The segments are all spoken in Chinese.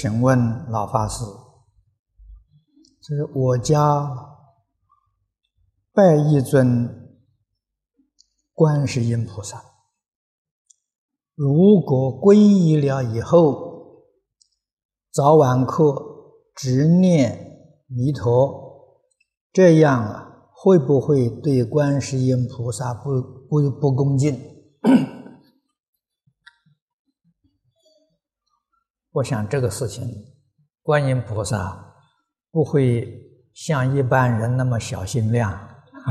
请问老法师，这是我家拜一尊观世音菩萨，如果皈依了以后，早晚课只念弥陀，这样啊，会不会对观世音菩萨不不不恭敬？我想这个事情，观音菩萨不会像一般人那么小心量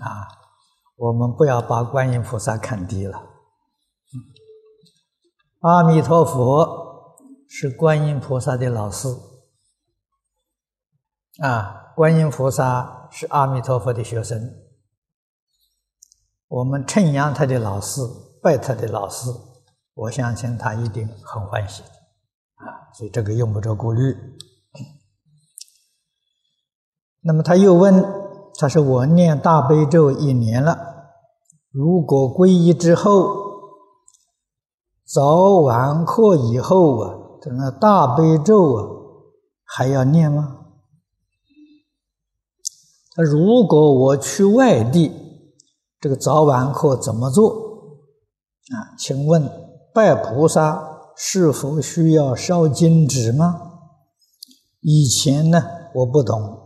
啊！我们不要把观音菩萨看低了。阿弥陀佛是观音菩萨的老师啊，观音菩萨是阿弥陀佛的学生，我们称扬他的老师，拜他的老师。我相信他一定很欢喜，啊，所以这个用不着顾虑。那么他又问：“他说我念大悲咒一年了，如果皈依之后，早晚课以后啊，这个大悲咒啊，还要念吗？”他如果我去外地，这个早晚课怎么做？啊，请问？拜菩萨是否需要烧金纸吗？以前呢，我不懂，啊，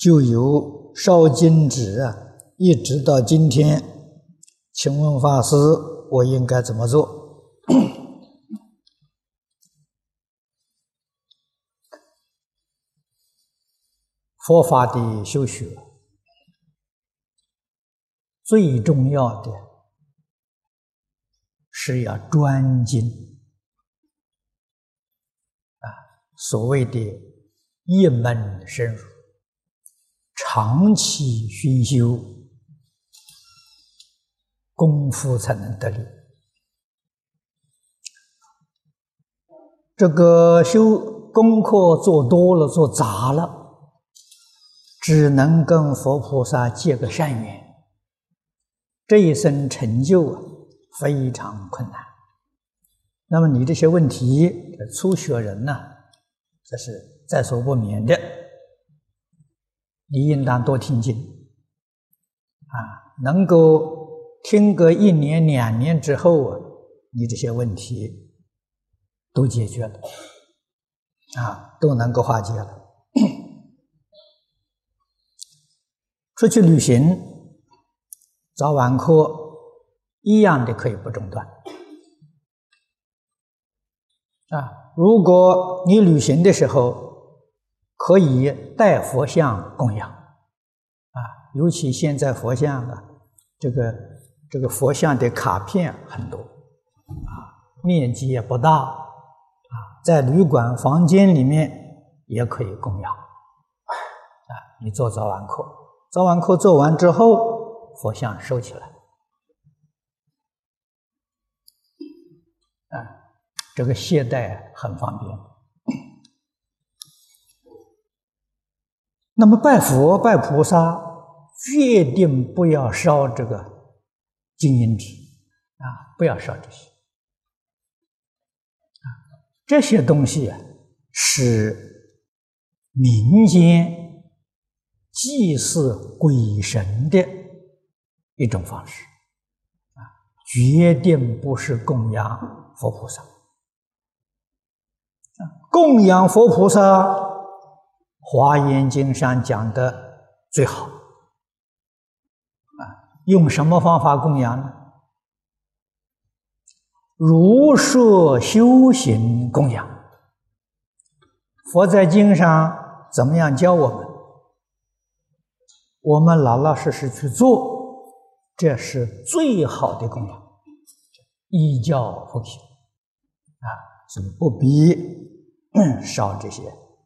就有烧金纸啊，一直到今天。请问法师，我应该怎么做？佛法的修学最重要的。是要专精啊，所谓的一门深入，长期熏修功夫才能得力。这个修功课做多了，做杂了，只能跟佛菩萨结个善缘，这一生成就啊。非常困难。那么你这些问题，初学人呢，这是在所不免的。你应当多听经啊，能够听个一年两年之后啊，你这些问题都解决了啊，都能够化解了。出去旅行，早晚课。一样的可以不中断啊！如果你旅行的时候可以带佛像供养啊，尤其现在佛像啊，这个这个佛像的卡片很多啊，面积也不大啊，在旅馆房间里面也可以供养啊。你做早晚课，早晚课做完之后，佛像收起来。这个携带很方便。那么拜佛拜菩萨，决定不要烧这个金银纸啊，不要烧这些啊，这些东西啊是民间祭祀鬼神的一种方式啊，决定不是供养佛菩萨。供养佛菩萨，《华严经》上讲的最好啊，用什么方法供养呢？如说修行供养。佛在经上怎么样教我们？我们老老实实去做，这是最好的供养，依教奉行啊，是不必。烧这些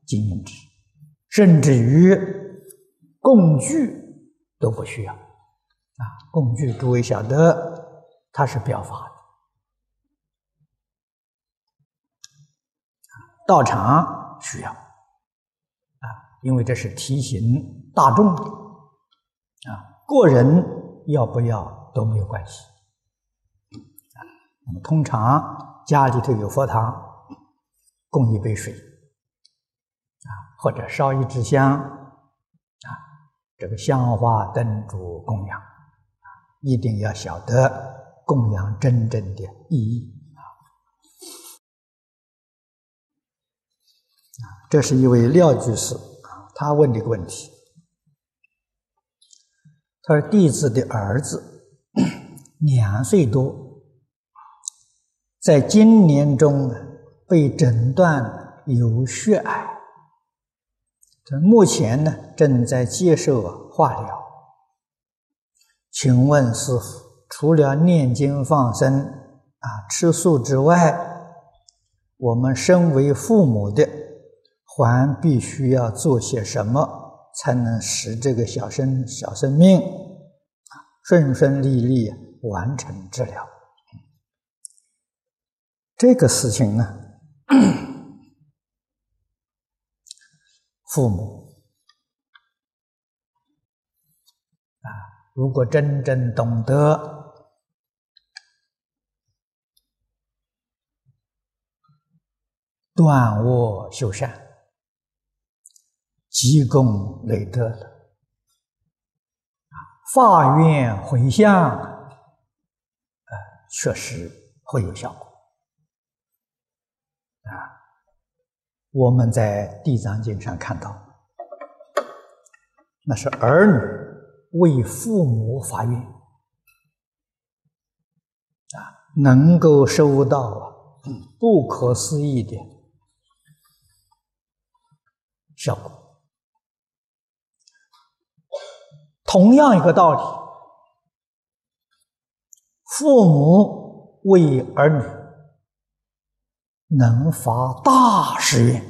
金银纸，甚至于工具都不需要啊！工具诸位晓得，它是表法的道场需要啊，因为这是提醒大众的啊，个人要不要都没有关系啊。那么通常家里头有佛堂，供一杯水，啊，或者烧一支香，啊，这个香花灯烛供养，啊，一定要晓得供养真正的意义，啊，这是一位廖居士，啊，他问这个问题，他说弟子的儿子两岁多。在今年中被诊断有血癌，这目前呢正在接受化疗。请问师傅，除了念经放生啊吃素之外，我们身为父母的，还必须要做些什么，才能使这个小生小生命顺顺利利完成治疗？这个事情呢，父母啊，如果真正懂得断恶修善、积功累德了啊，发愿回向啊，确实会有效果。我们在《地藏经》上看到，那是儿女为父母发愿，啊，能够收到啊不可思议的效果。同样一个道理，父母为儿女。能发大誓愿，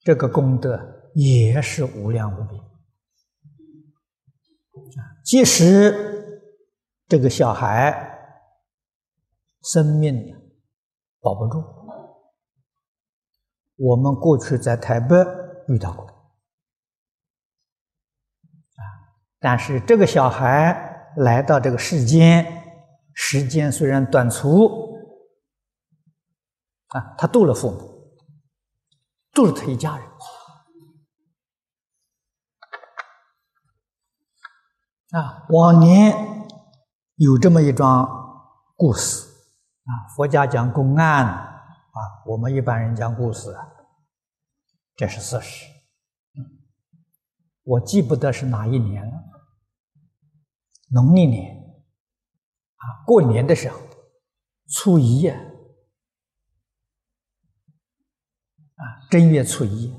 这个功德也是无量无边。即使这个小孩生命保不住，我们过去在台北遇到过，啊，但是这个小孩来到这个世间。时间虽然短促，啊，他度了父母，度了他一家人。啊，往年有这么一桩故事，啊，佛家讲公案，啊，我们一般人讲故事，这是事实。我记不得是哪一年了，农历年。啊，过年的时候，初一呀，啊，正月初一，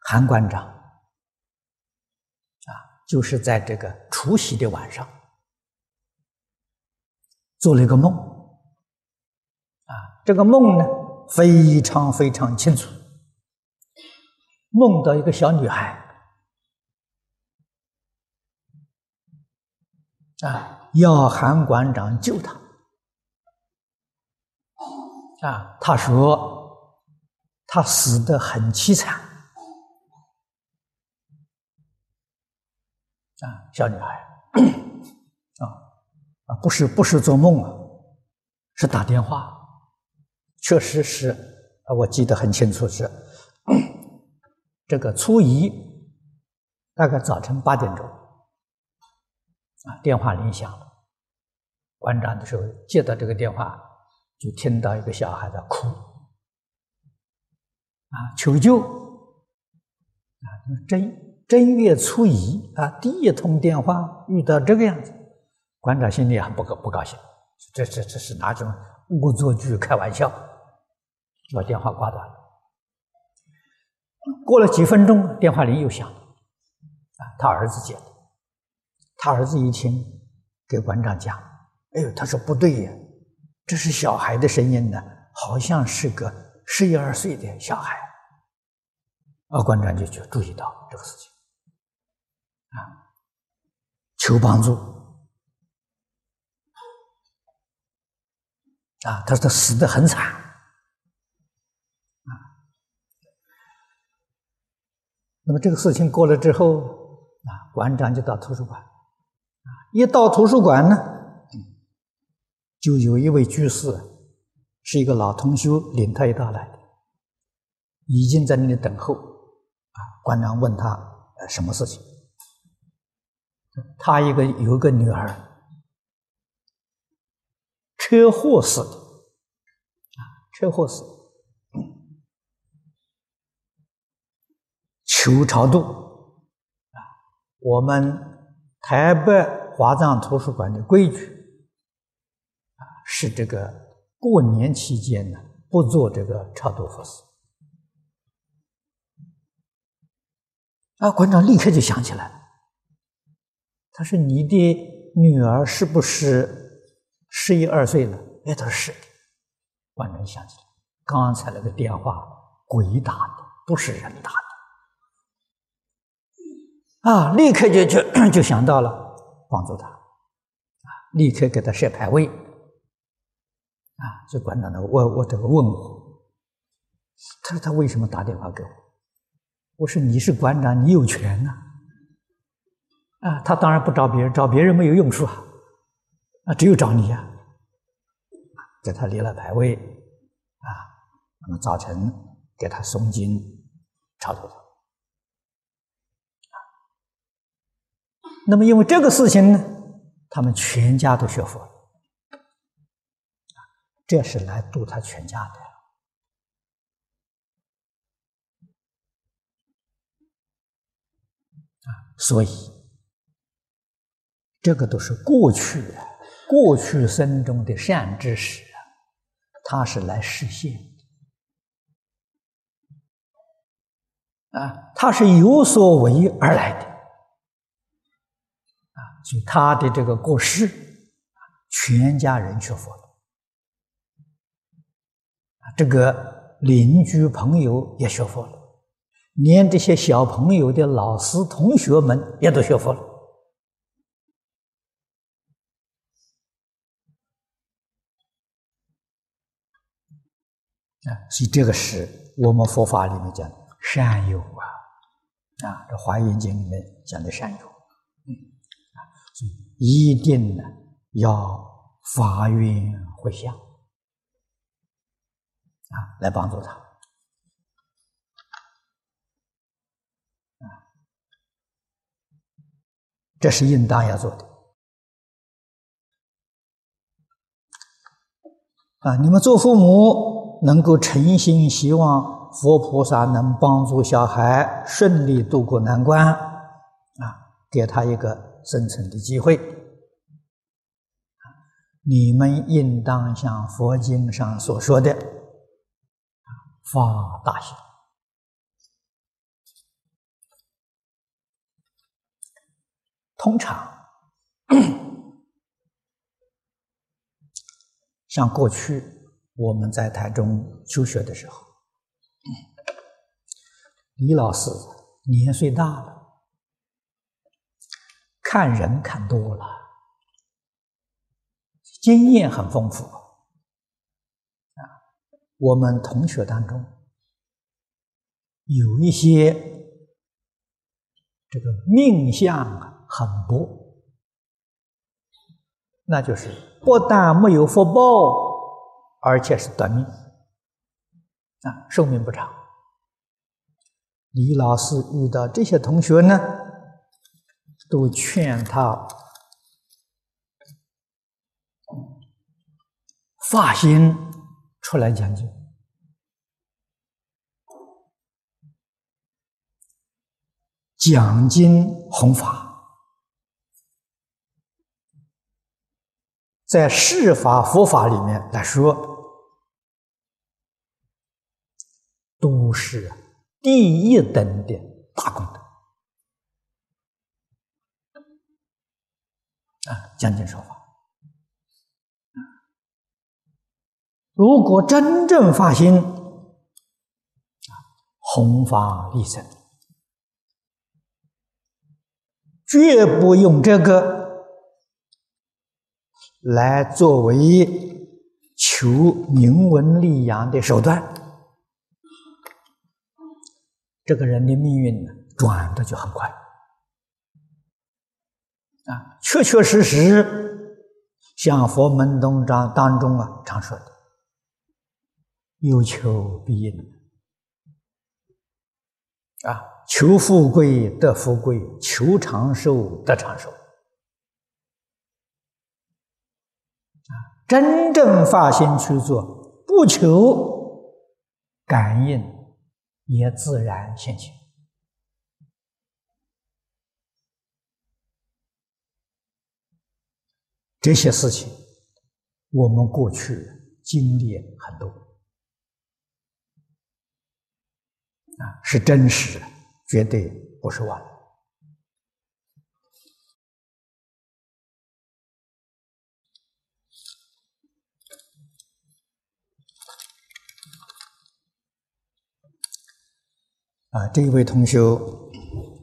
韩馆长，啊，就是在这个除夕的晚上，做了一个梦，啊，这个梦呢非常非常清楚，梦到一个小女孩。啊，要韩馆长救他。啊，他说他死的很凄惨。啊，小女孩，啊啊，不是不是做梦啊，是打电话，确实是啊，我记得很清楚是这个初一，大概早晨八点钟。啊，电话铃响了。馆长的时候接到这个电话，就听到一个小孩在哭，啊，求救。啊，正正月初一啊，第一通电话遇到这个样子，馆长心里很不不高兴，这这这是哪种恶作剧、开玩笑？把电话挂断了。过了几分钟，电话铃又响了，啊，他儿子接的。他儿子一听，给馆长讲：“哎呦，他说不对呀，这是小孩的声音呢，好像是个十一二岁的小孩。”啊，馆长就就注意到这个事情，啊，求帮助。啊，他说他死的很惨，啊，那么这个事情过了之后，啊，馆长就到图书馆，一到图书馆呢，就有一位居士，是一个老同学，领他一道来的，已经在那里等候，啊，馆长问他，呃，什么事情？他一个有一个女儿，车祸死的，啊，车祸死。求超度啊！我们台北华藏图书馆的规矩啊，是这个过年期间呢，不做这个超度佛事。啊，馆长立刻就想起来了，他说：“你的女儿是不是十一二岁了？”哎，他说是。馆长想起来，刚才那个电话鬼打的，不是人打的。啊！立刻就就就想到了帮助他，啊！立刻给他设牌位，啊！这馆长呢，我我这个问我，他说他为什么打电话给我？我说你是馆长，你有权呐，啊！他当然不找别人，找别人没有用处啊，啊！只有找你呀，给他立了牌位，啊！那么早晨给他诵经，超度。那么，因为这个事情呢，他们全家都学佛，这是来度他全家的，所以这个都是过去过去生中的善知识啊，他是来实现啊，他是有所为而来的。就他的这个过世，全家人学佛了，这个邻居朋友也学佛了，连这些小朋友的老师同学们也都学佛了，啊，所以这个是我们佛法里面讲善友啊，啊，这《华严经》里面讲的善友。一定呢要发愿回向啊，来帮助他啊，这是应当要做的啊！你们做父母能够诚心希望佛菩萨能帮助小孩顺利度过难关啊，给他一个。生存的机会，你们应当像佛经上所说的，发大心。通常，像过去我们在台中求学的时候，李老师年岁大了。看人看多了，经验很丰富啊。我们同学当中有一些这个命相很薄，那就是不但没有福报，而且是短命啊，寿命不长。李老师遇到这些同学呢？都劝他发心出来讲经，讲经弘法，在世法佛法里面来说，都是第一等的大功德。啊，讲经说法。如果真正发心，啊，弘法利生，绝不用这个来作为求名闻利养的手段。这个人的命运呢，转的就很快。啊，确确实实，像佛门东章当中啊常说的，有求必应。啊，求富贵得富贵，求长寿得长寿。啊，真正发心去做，不求感应，也自然现前。这些事情，我们过去经历很多，啊，是真实的，绝对不是妄。啊，这一位同学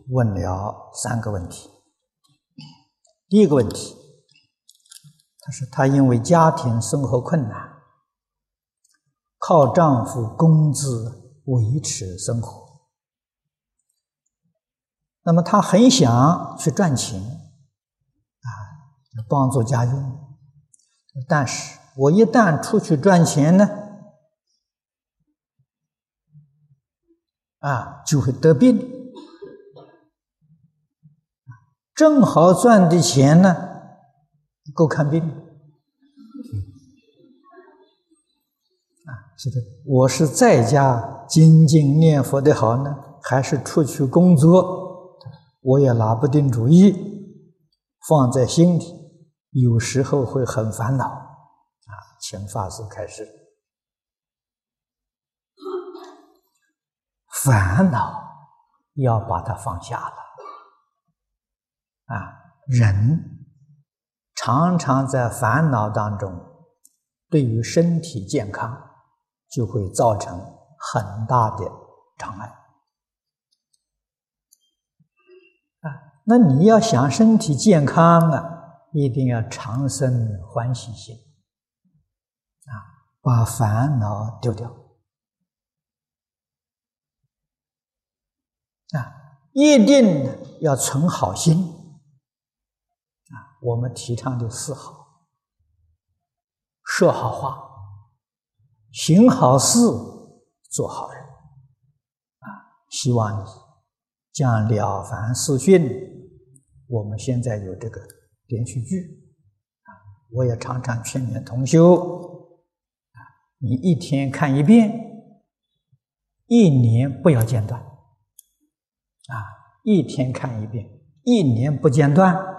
问了三个问题，第一个问题。他说：“他因为家庭生活困难，靠丈夫工资维持生活。那么他很想去赚钱，啊，帮助家用。但是我一旦出去赚钱呢，啊，就会得病。正好赚的钱呢。”够看病，啊，是的，我是在家精进念佛的好呢，还是出去工作？我也拿不定主意，放在心里，有时候会很烦恼。啊，请法师开始，烦恼要把它放下了，啊，人。常常在烦恼当中，对于身体健康就会造成很大的障碍啊！那你要想身体健康啊，一定要常生欢喜心啊，把烦恼丢掉啊，一定要存好心。我们提倡的四好：说好话、行好事、做好人。啊，希望你将《了凡四训》，我们现在有这个连续剧，啊，我也常常劝勉同修，啊，你一天看一遍，一年不要间断，啊，一天看一遍，一年不间断。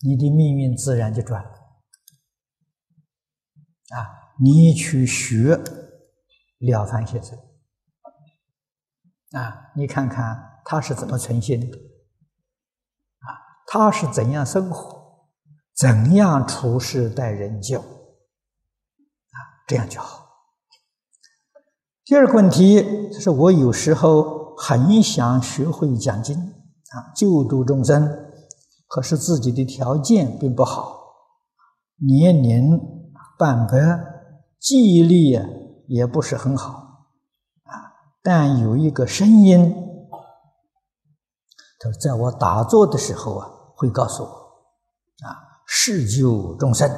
你的命运自然就转了啊！你去学了凡先生啊，你看看他是怎么存心的啊？他是怎样生活，怎样处事待人教啊？这样就好。第二个问题就是我有时候很想学会讲经啊，救度众生。可是自己的条件并不好，年龄半百，记忆力也不是很好，啊！但有一个声音，他，在我打坐的时候啊，会告诉我，啊，是救众生，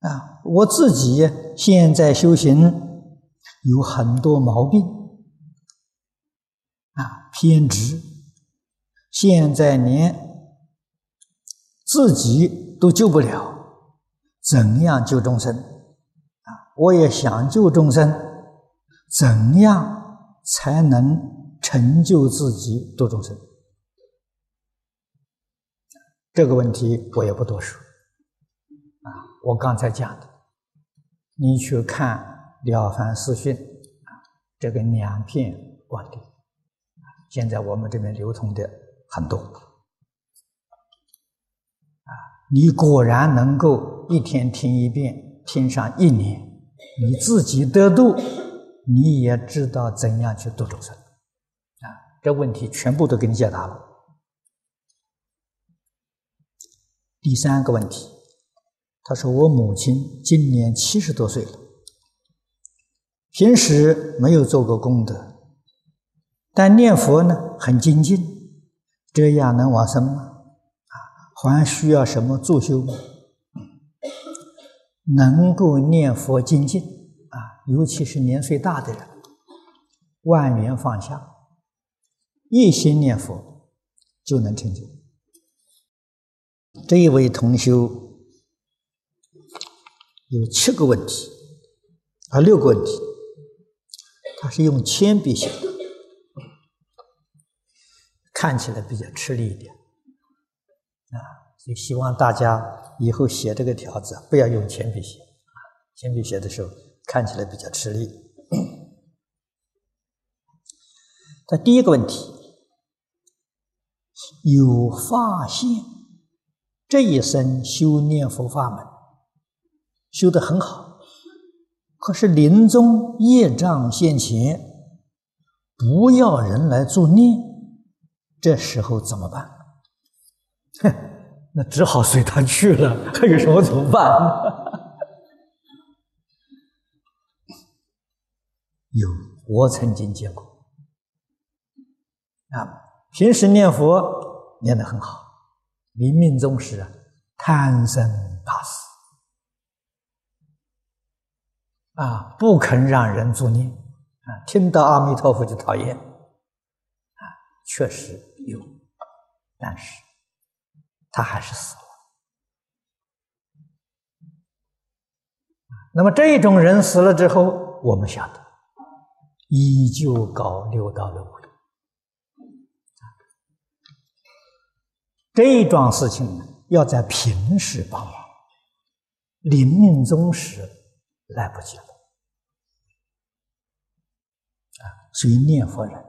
啊，我自己现在修行有很多毛病。啊，偏执，现在连自己都救不了，怎样救众生？啊，我也想救众生，怎样才能成就自己度众生？这个问题我也不多说。啊，我刚才讲的，你去看《了凡四训》啊，这个两片观点。现在我们这边流通的很多，啊，你果然能够一天听一遍，听上一年，你自己得度，你也知道怎样去度众生，啊，这问题全部都给你解答了。第三个问题，他说我母亲今年七十多岁了，平时没有做过功德，但念佛呢很精进，这样能往生吗？啊，还需要什么助修吗？能够念佛精进啊，尤其是年岁大的人，万缘放下，一心念佛就能成就。这一位同修有七个问题，啊，六个问题，他是用铅笔写的，看起来比较吃力一点，啊，就希望大家以后写这个条子不要用铅笔写，啊，铅笔写的时候看起来比较吃力。他 第一个问题，有发现。这一生修念佛法门，修得很好，可是临终业障现前，不要人来助念，这时候怎么办？哼，那只好随他去了，还有什么怎么办？有，我曾经见过，啊，平时念佛念得很好。临命终时啊，贪生怕死啊，不肯让人作念啊，听到阿弥陀佛就讨厌啊，确实有，但是他还是死了。那么这种人死了之后，我们晓得，依旧搞六道轮回。这一桩事情呢，要在平时帮忙，临命终时来不及了啊！所以念佛人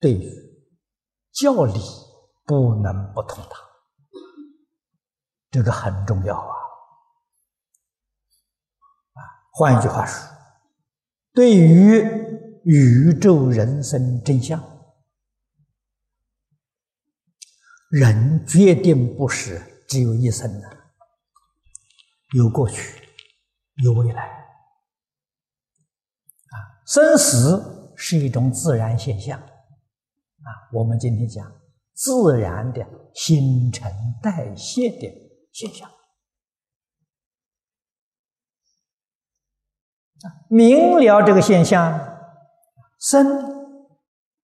对于教理不能不通达，这个很重要啊！啊，换一句话说，对于宇宙人生真相。人决定不是只有一生的，有过去，有未来，啊，生死是一种自然现象，啊，我们今天讲自然的新陈代谢的现象，啊，明了这个现象，生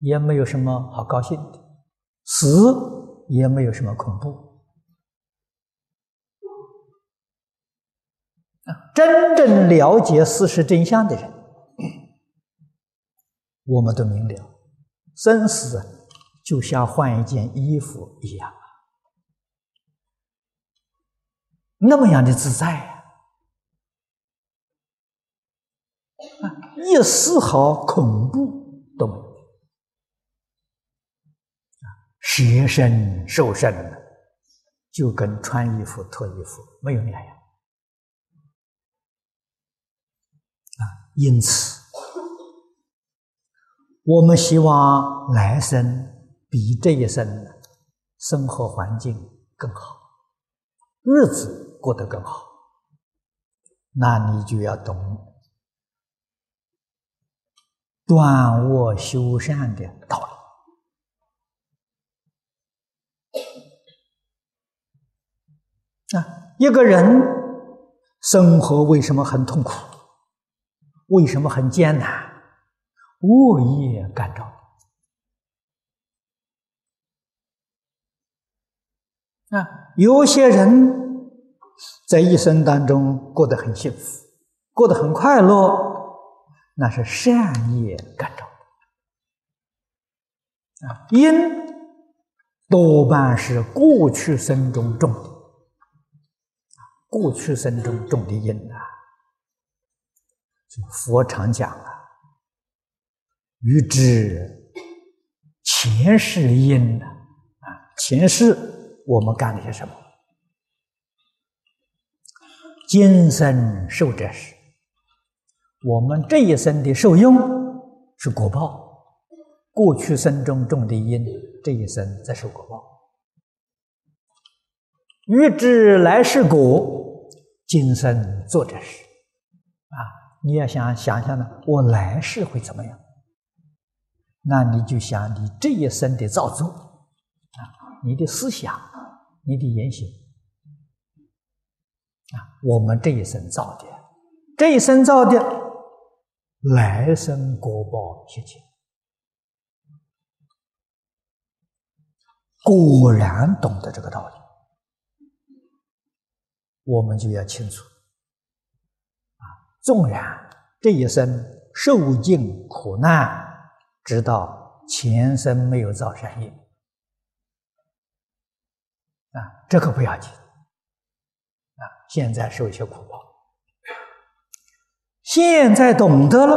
也没有什么好高兴的，死。也没有什么恐怖啊！真正了解事实真相的人，我们都明了，生死就像换一件衣服一样，那么样的自在，啊，一丝毫恐怖都没有。舍身受身就跟穿衣服脱衣服没有两样啊！因此，我们希望来生比这一生生活环境更好，日子过得更好，那你就要懂断恶修善的道理。啊，一个人生活为什么很痛苦？为什么很艰难？恶业干扰。啊，有些人在一生当中过得很幸福，过得很快乐，那是善业干扰。啊，因多半是过去生中种的。过去生中种的因呐，佛常讲啊，欲知前世因呐，啊，前世我们干了些什么？今生受这事，我们这一生的受用是果报。过去生中种的因，这一生在受果报。欲知来世果。今生做这事，啊，你要想想象呢，我来世会怎么样？那你就想你这一生的造作啊，你的思想，你的言行啊，我们这一生造的，这一生造的，来生果报切切。果然懂得这个道理，我们就要清楚啊！纵然这一生受尽苦难，直到前生没有造善业啊，这可不要紧啊！现在受一些苦报，现在懂得了，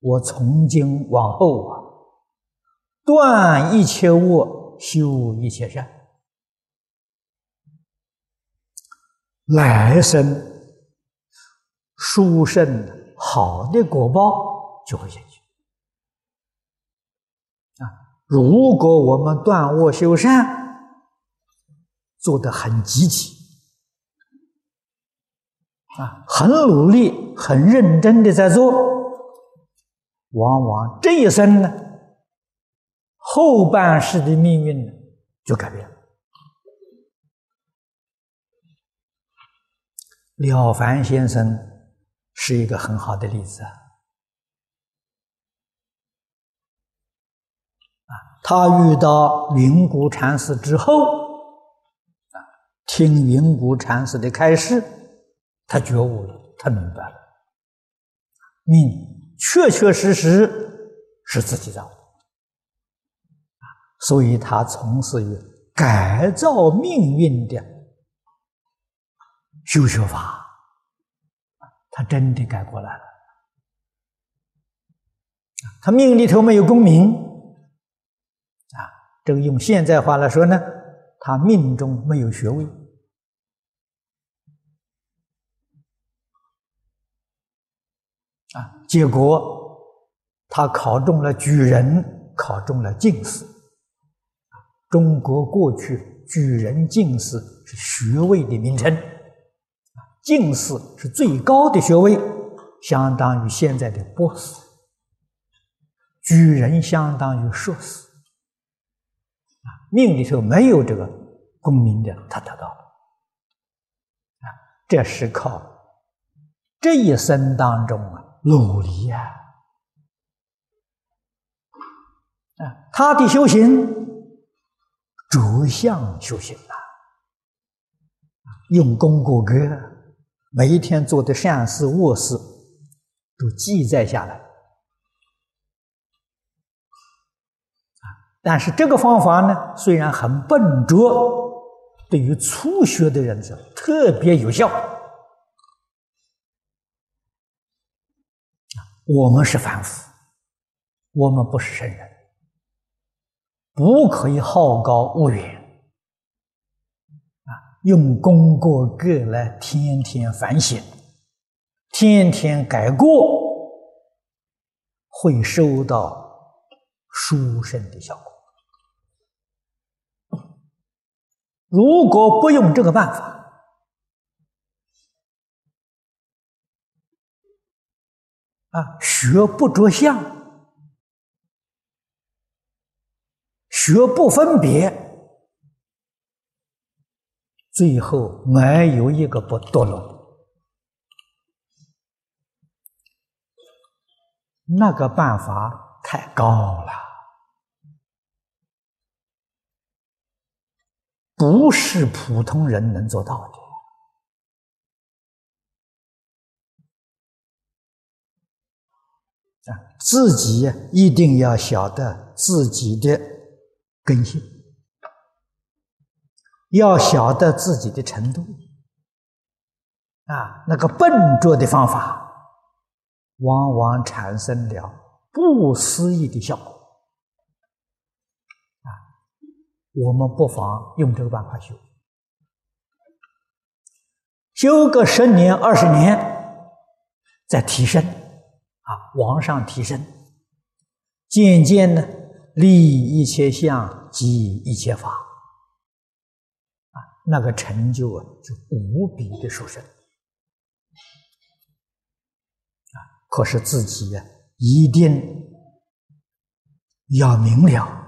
我从今往后啊，断一切恶。修一切善，来生殊胜好的果报就会现去。啊，如果我们断恶修善，做得很积极，啊，很努力、很认真的在做，往往这一生呢。后半世的命运呢，就改变了。了凡先生是一个很好的例子啊！他遇到云谷禅师之后，啊，听云谷禅师的开示，他觉悟了，他明白了，命确确实实是自己造。所以他从事于改造命运的修学法，他真的改过来了。他命里头没有功名，这个用现在话来说呢，他命中没有学位，啊，结果他考中了举人，考中了进士。中国过去举人、进士是学位的名称，进士是最高的学位，相当于现在的博士；举人相当于硕士。命里头没有这个功名的，他得到了。啊，这是靠这一生当中啊努力呀，啊，他的修行。着相修行啊，用功过格，每一天做的善事恶事都记载下来啊。但是这个方法呢，虽然很笨拙，对于初学的人是特别有效。我们是凡夫，我们不是圣人。不可以好高骛远啊！用功过格来天天反省，天天改过，会收到殊胜的效果。如果不用这个办法啊，学不着相。学不分别，最后没有一个不堕落。那个办法太高了，不是普通人能做到的。啊，自己一定要晓得自己的。根性要晓得自己的程度啊，那个笨拙的方法，往往产生了不思议的效果啊。我们不妨用这个办法修，修个十年二十年，再提升啊，往上提升，渐渐呢。立一切相，即一切法，啊，那个成就啊，就无比的殊胜。可是自己呀，一定要明了，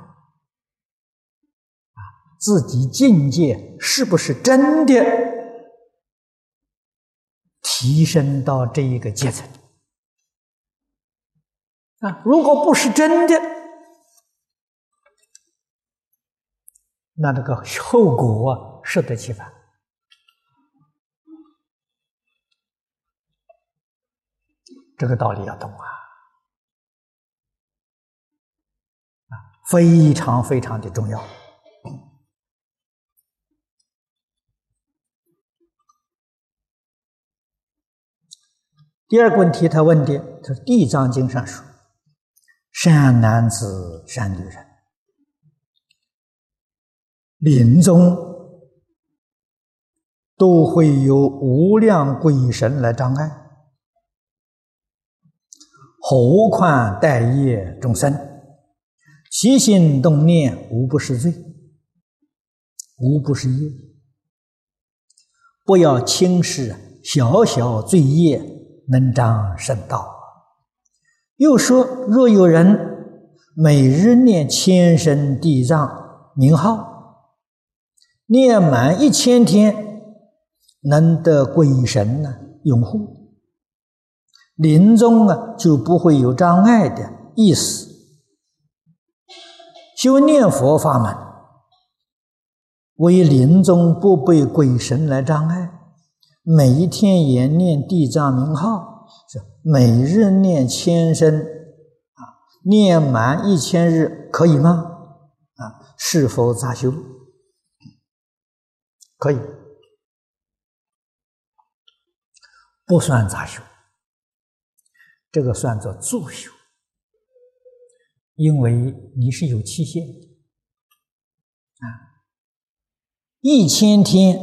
自己境界是不是真的提升到这一个阶层啊？如果不是真的，那这个后果，适得其反。这个道理要懂啊，啊，非常非常的重要。第二个问题，他问的，他说《地藏经》上说：“善男子、善女人，临终都会有无量鬼神来障碍。”何况待业众生，起心动念无不是罪，无不是业。不要轻视小小罪业能长圣道。又说，若有人每日念千声地藏名号，念满一千天，能得鬼神呢拥护。临终啊，就不会有障碍的意思。修念佛法门，为临终不被鬼神来障碍。每一天也念地藏名号，是每日念千声啊，念满一千日可以吗？啊，是否杂修？可以，不算杂修。这个算作助修，因为你是有期限的啊，一千天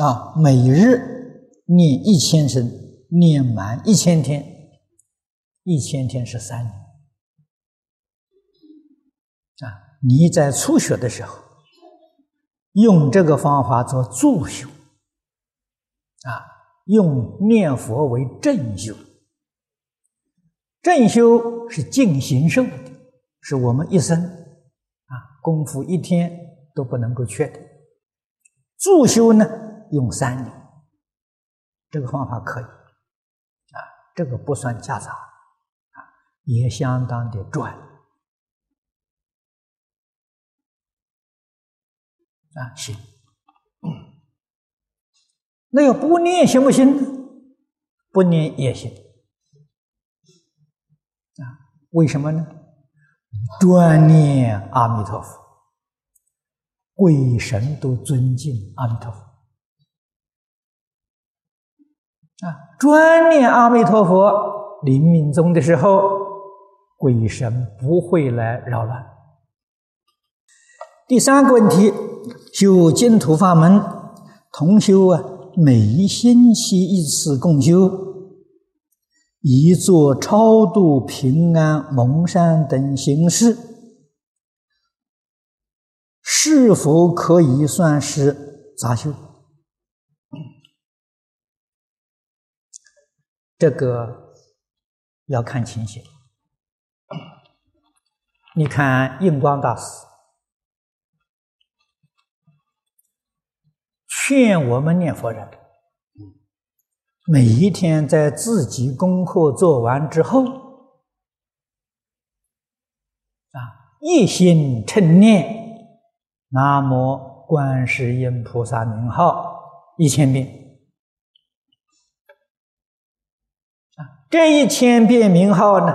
啊，每日念一千声，念满一千天，一千天是三年啊。你在初学的时候，用这个方法做助修。啊，用念佛为正修，正修是净行受的，是我们一生啊功夫一天都不能够缺的。助修呢，用三年，这个方法可以啊，这个不算夹杂啊，也相当的赚啊，行。那要不念行不行？不念也行啊？为什么呢？专念阿弥陀佛，鬼神都尊敬阿弥陀佛啊！专念阿弥陀佛，临命终的时候，鬼神不会来扰乱。第三个问题，修净土法门，同修啊。每一星期一次共修，以做超度、平安、蒙山等形式，是否可以算是杂修？这个要看情形。你看印光大师。劝我们念佛人，每一天在自己功课做完之后，啊，一心称念南无观世音菩萨名号一千遍，啊，这一千遍名号呢，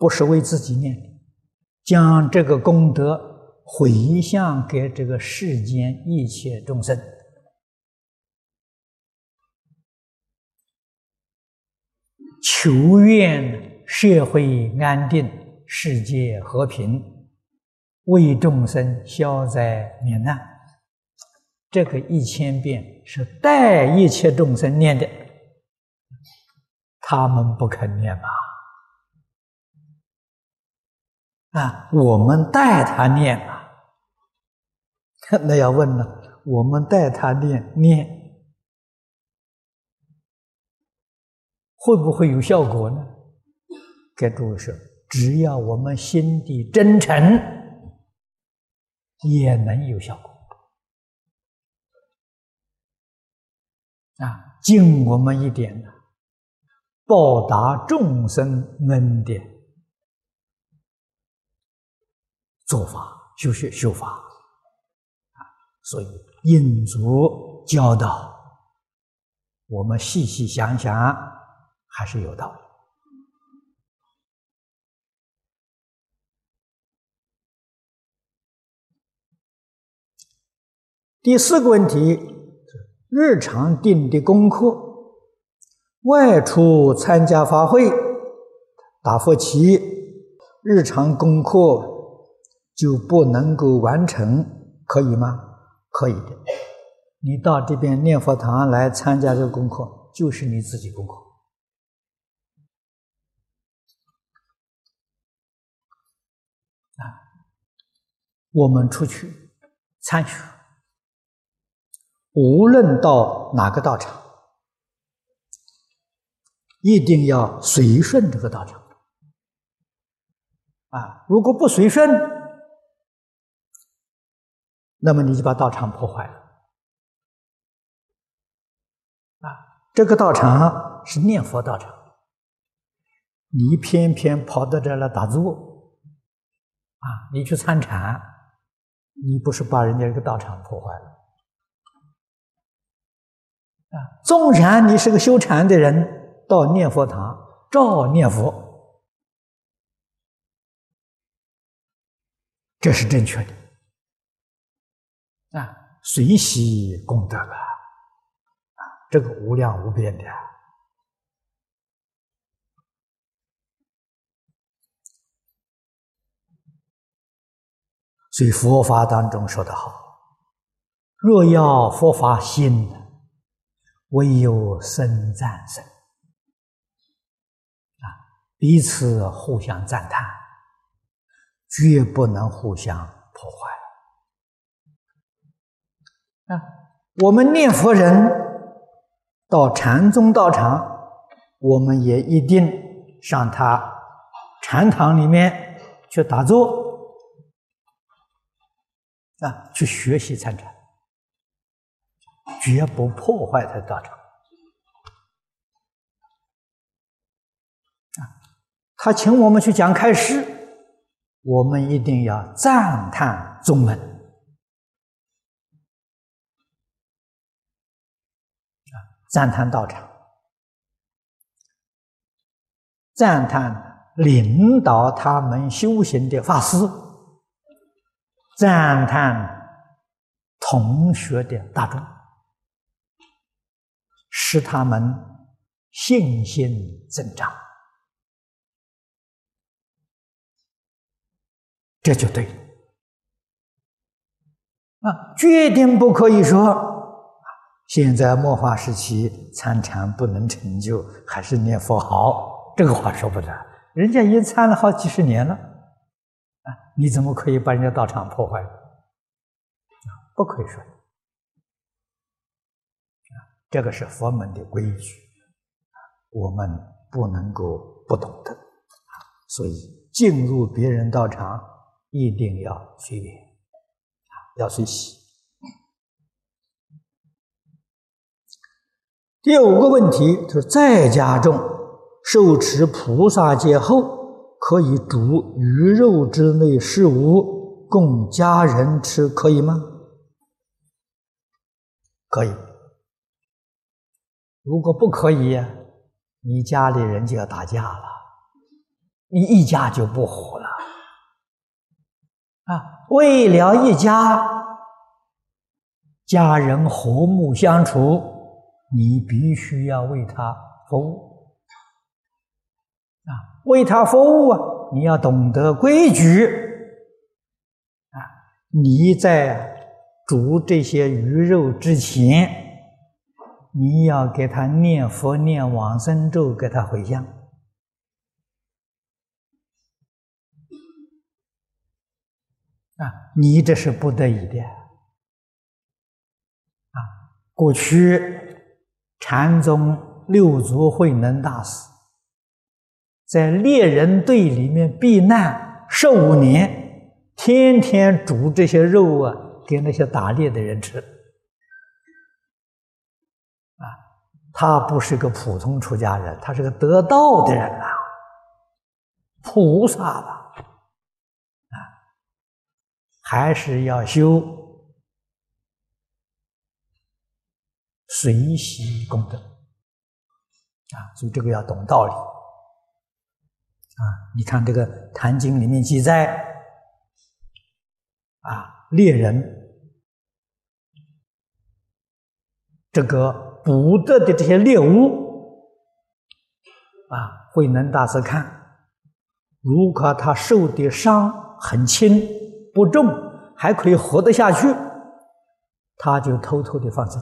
不是为自己念的，将这个功德回向给这个世间一切众生。求愿社会安定，世界和平，为众生消灾免难。这个一千遍是带一切众生念的，他们不肯念嘛？啊，我们带他念啊。那要问了，我们带他念念，会不会有效果呢？给诸位说，只要我们心地真诚，也能有效果。啊，敬我们一点呢，报答众生恩典，做法修学修法。啊，所以印祖教导我们细细想想，还是有道理。第四个问题，日常定的功课，外出参加法会、打佛七，日常功课就不能够完成，可以吗？可以的。你到这边念佛堂来参加这个功课，就是你自己功课啊。我们出去参学。无论到哪个道场，一定要随顺这个道场。啊，如果不随顺，那么你就把道场破坏了。啊，这个道场是念佛道场，你偏偏跑到这来打坐，啊，你去参禅，你不是把人家这个道场破坏了？啊，纵然你是个修禅的人，到念佛堂照念佛，这是正确的。啊，随喜功德了，啊，这个无量无边的。所以佛法当中说得好：若要佛法兴。唯有生赞声啊，彼此互相赞叹，绝不能互相破坏啊！我们念佛人到禅宗道场，我们也一定上他禅堂里面去打坐啊，去学习参禅。绝不破坏他的道场他请我们去讲开示，我们一定要赞叹宗门。啊，赞叹道场，赞叹领导他们修行的法师，赞叹同学的大众。使他们信心增长，这就对了。啊，决定不可以说，现在末法时期参禅不能成就，还是念佛好。这个话说不得，人家已经参了好几十年了，啊，你怎么可以把人家道场破坏？不可以说。这个是佛门的规矩，我们不能够不懂得！所以进入别人道场一定要随缘啊，要随喜。第五个问题就是在家中受持菩萨戒后，可以煮鱼肉之类食物供家人吃，可以吗？可以。如果不可以，你家里人就要打架了，你一家就不活了。啊，为了一家家人和睦相处，你必须要为他服务。啊，为他服务啊，你要懂得规矩。啊，你在煮这些鱼肉之前。你要给他念佛、念往生咒，给他回向啊！你这是不得已的啊！过去禅宗六祖慧能大师在猎人队里面避难十五年，天天煮这些肉啊，给那些打猎的人吃。啊，他不是个普通出家人，他是个得道的人呐，菩萨吧？还是要修随喜功德。啊，所以这个要懂道理。啊，你看这个《坛经》里面记载，啊，猎人这个捕得的这些猎物，啊，慧能大师看，如果他受的伤很轻不重，还可以活得下去，他就偷偷的放生。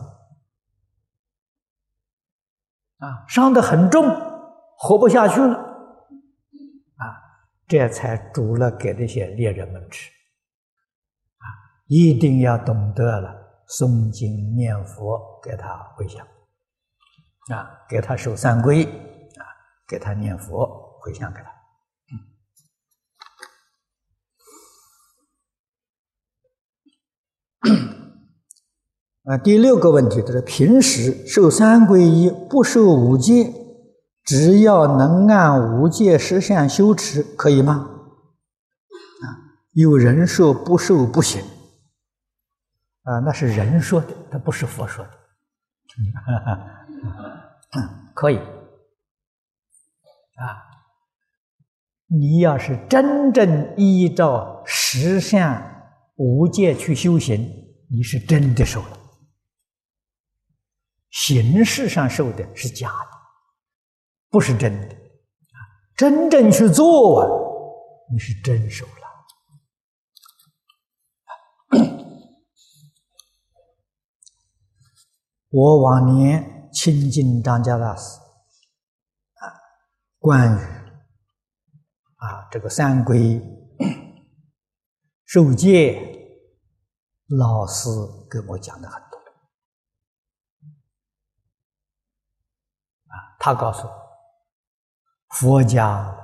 啊，伤得很重，活不下去了，啊，这才煮了给这些猎人们吃，啊，一定要懂得了诵经念佛给他回向，啊，给他守三规，啊，给他念佛回向给他。啊，第六个问题就是平时受三皈依，不受五戒，只要能按五戒十善修持，可以吗？啊，有人说不受不行，啊，那是人说的，他不是佛说的，哈 哈可以。啊，你要是真正依照十善五戒去修行，你是真的受了。形式上受的是假的，不是真的。真正去做，你是真受了。我往年亲近张家大师啊，关于啊这个三规受戒，老师给我讲的很。他告诉我：“佛家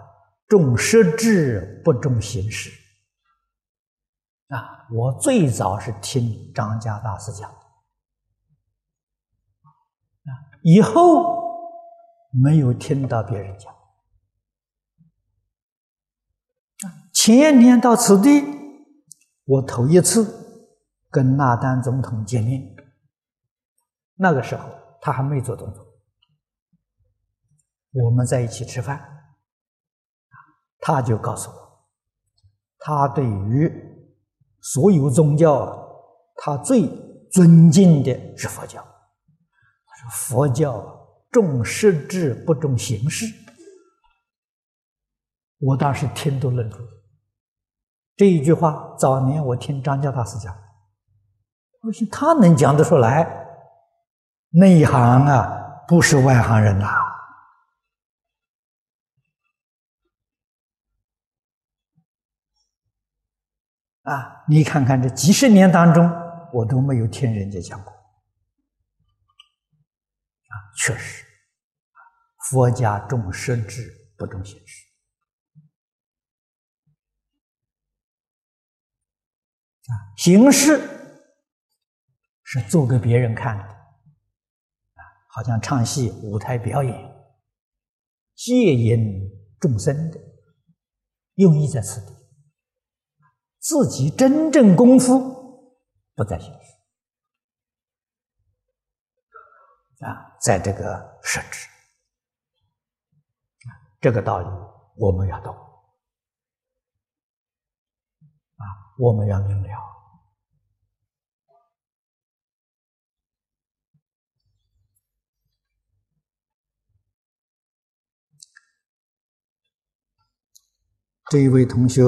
重实质，不重形式。”啊，我最早是听张家大师讲，啊，以后没有听到别人讲。前年到此地，我头一次跟纳丹总统见面，那个时候他还没做总统。我们在一起吃饭，他就告诉我，他对于所有宗教，他最尊敬的是佛教。他说：“佛教重实质不重形式。”我当时听都愣住了。这一句话，早年我听张家大师讲，我说他能讲得出来，内行啊，不是外行人呐。啊你看看这几十年当中，我都没有听人家讲过。啊，确实，佛家重实质不重形式。啊，形式是做给别人看的，啊，好像唱戏、舞台表演，戒引众生的，用意在此地。自己真正功夫不在形式啊，在这个实质这个道理我们要懂啊，我们要明了。这一位同学。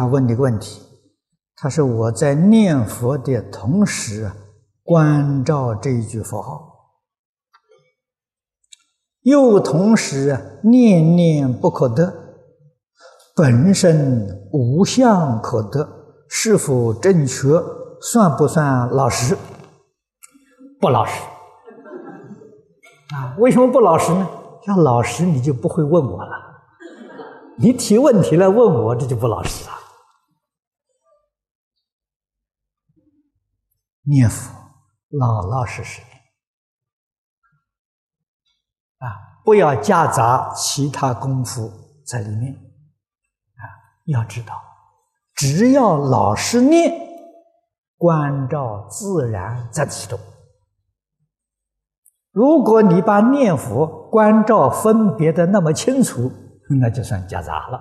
他问这个问题，他说：“我在念佛的同时，关照这一句佛号，又同时念念不可得，本身无相可得，是否正确？算不算老实？不老实啊？为什么不老实呢？要老实，你就不会问我了。你提问题来问我，这就不老实了。念佛，老老实实的啊，不要夹杂其他功夫在里面啊。要知道，只要老实念，关照自然在其中。如果你把念佛关照分别的那么清楚，那就算夹杂了。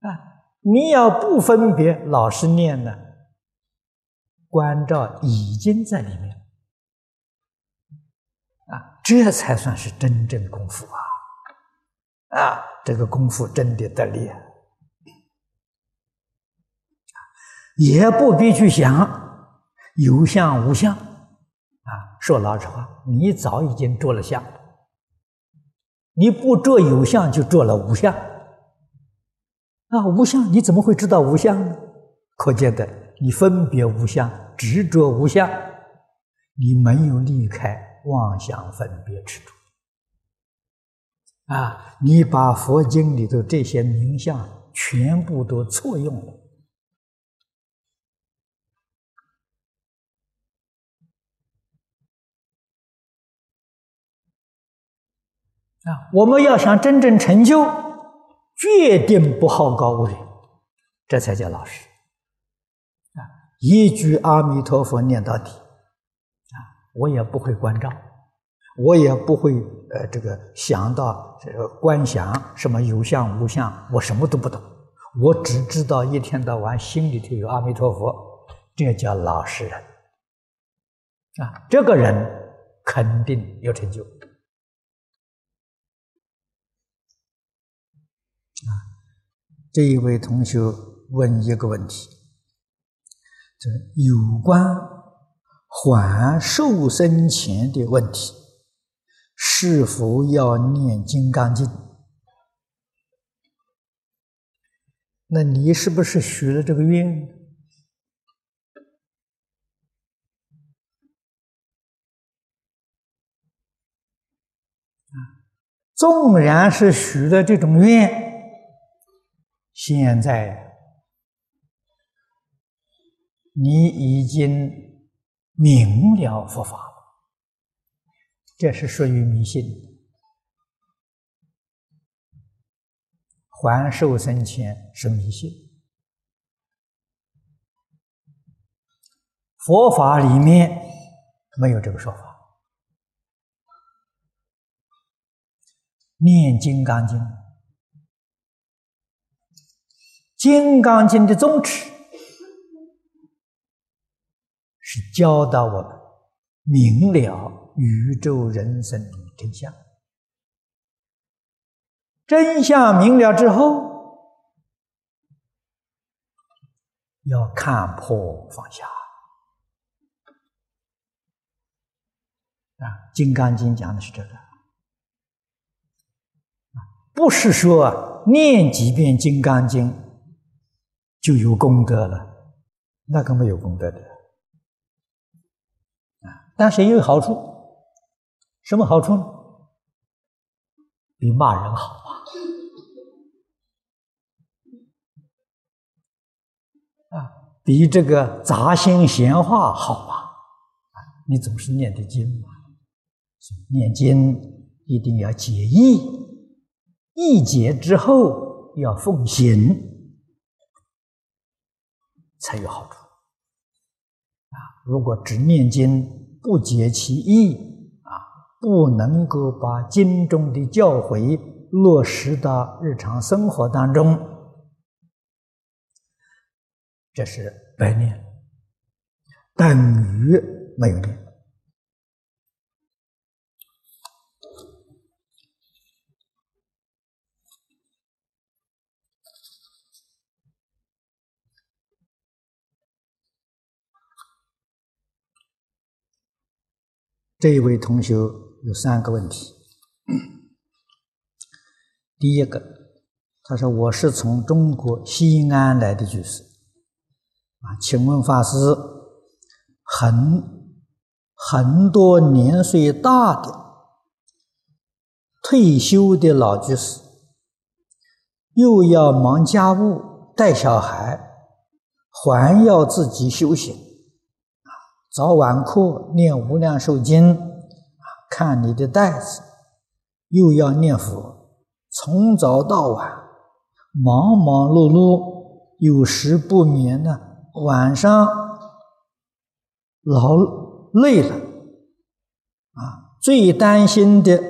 啊，你要不分别，老实念呢，关照已经在里面，啊，这才算是真正功夫啊！啊，这个功夫真的得力，也不必去想有相无相啊。说老实话，你早已经做了相，你不做有相，就做了无相。啊，无相你怎么会知道无相呢？可见的，你分别无相，执着无相，你没有离开妄想分别执着。啊，你把佛经里头这些名相全部都错用了。啊，我们要想真正成就，决定不好高骛远，这才叫老实。一句阿弥陀佛念到底，啊，我也不会关照，我也不会呃这个想到这个观想什么有相无相，我什么都不懂，我只知道一天到晚心里头有阿弥陀佛，这叫老实人。啊，这个人肯定有成就。啊这一位同学问一个问题：这有关还受生前的问题，是否要念《金刚经》？那你是不是许了这个愿？纵然是许了这种愿。现在你已经明了佛法了，这是属于迷信。还受生前是迷信，佛法里面没有这个说法。念金刚经。《金刚经》的宗旨是教导我们明了宇宙人生的真相。真相明了之后，要看破放下。啊，《金刚经》讲的是这个，不是说念几遍《金刚经》。就有功德了，那个没有功德的！但是也有好处，什么好处呢？比骂人好啊！啊，比这个杂心闲话好啊！你总是念的经嘛，念经一定要解义，义解之后要奉行。才有好处啊！如果只念经不解其意啊，不能够把经中的教诲落实到日常生活当中，这是白念，等于没有念。这一位同学有三个问题。第一个，他说：“我是从中国西安来的居士，啊，请问法师，很很多年岁大的退休的老居士，又要忙家务、带小孩，还要自己修行，早晚课念无量寿经，看你的袋子，又要念佛，从早到晚，忙忙碌碌，有时不眠呢。晚上劳累了啊，最担心的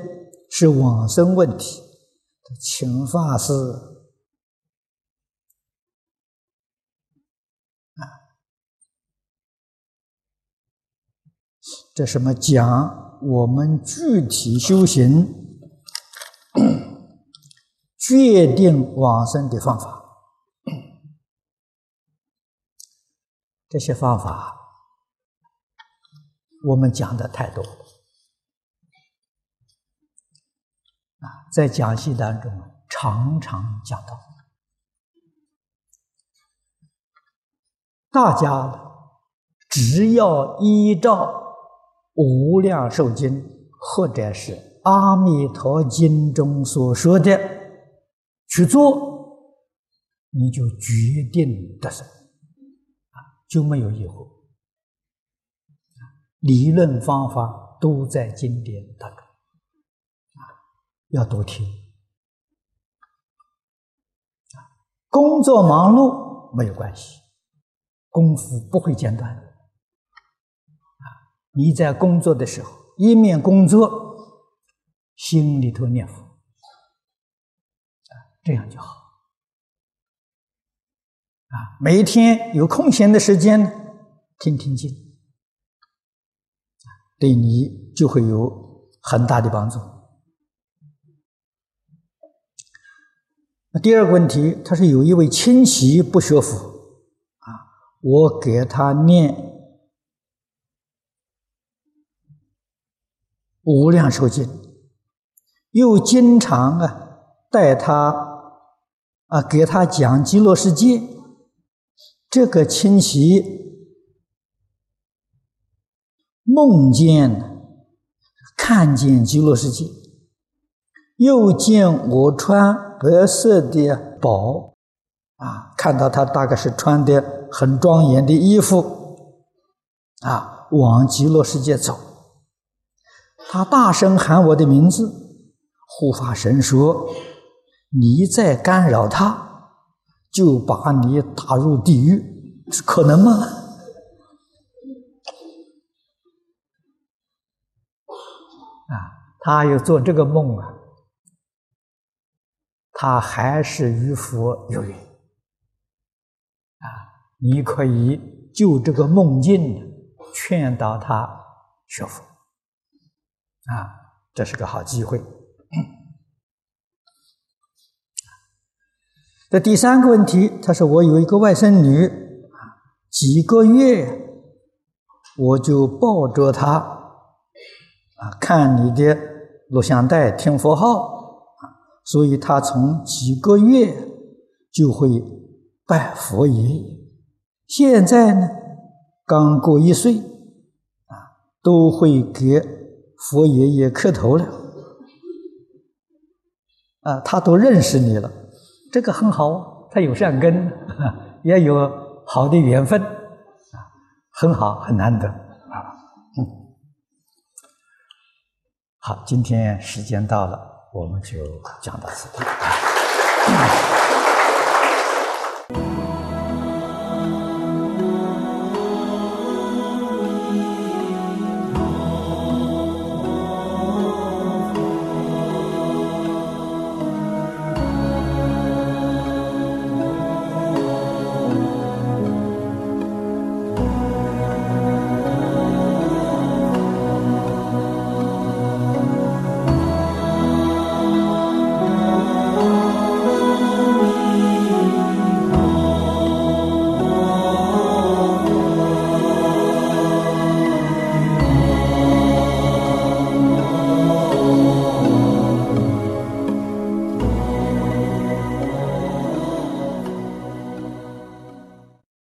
是往生问题。请法师啊，这什么讲？我们具体修行 决定往生的方法。这些方法，我们讲的太多。啊，在讲戏当中常常讲到，大家只要依照《无量寿经》或者是《阿弥陀经》中所说的去做，你就决定得生。就没有疑惑，理论方法都在经典当中，啊，要多听。工作忙碌没有关系，功夫不会间断。你在工作的时候，一面工作，心里头念佛，啊，这样就好。啊，每一天有空闲的时间，听听经，对你就会有很大的帮助。第二个问题，他说有一位亲戚不学佛，啊，我给他念《无量寿经》，又经常啊带他啊给他讲极乐世界。这个亲戚梦见看见极乐世界，又见我穿白色的宝，啊，看到他大概是穿的很庄严的衣服，啊，往极乐世界走。他大声喊我的名字，护法神说：“你再干扰他。”就把你打入地狱，可能吗？啊，他又做这个梦啊，他还是与佛有缘啊。你可以就这个梦境劝导他学佛啊，这是个好机会。这第三个问题，他说我有一个外甥女，几个月我就抱着她，啊，看你的录像带，听佛号，啊，所以她从几个月就会拜佛爷爷。现在呢，刚过一岁，啊，都会给佛爷爷磕头了，啊，他都认识你了。这个很好，他有善根，也有好的缘分，啊，很好，很难得，啊，嗯，好，今天时间到了，我们就讲到此地。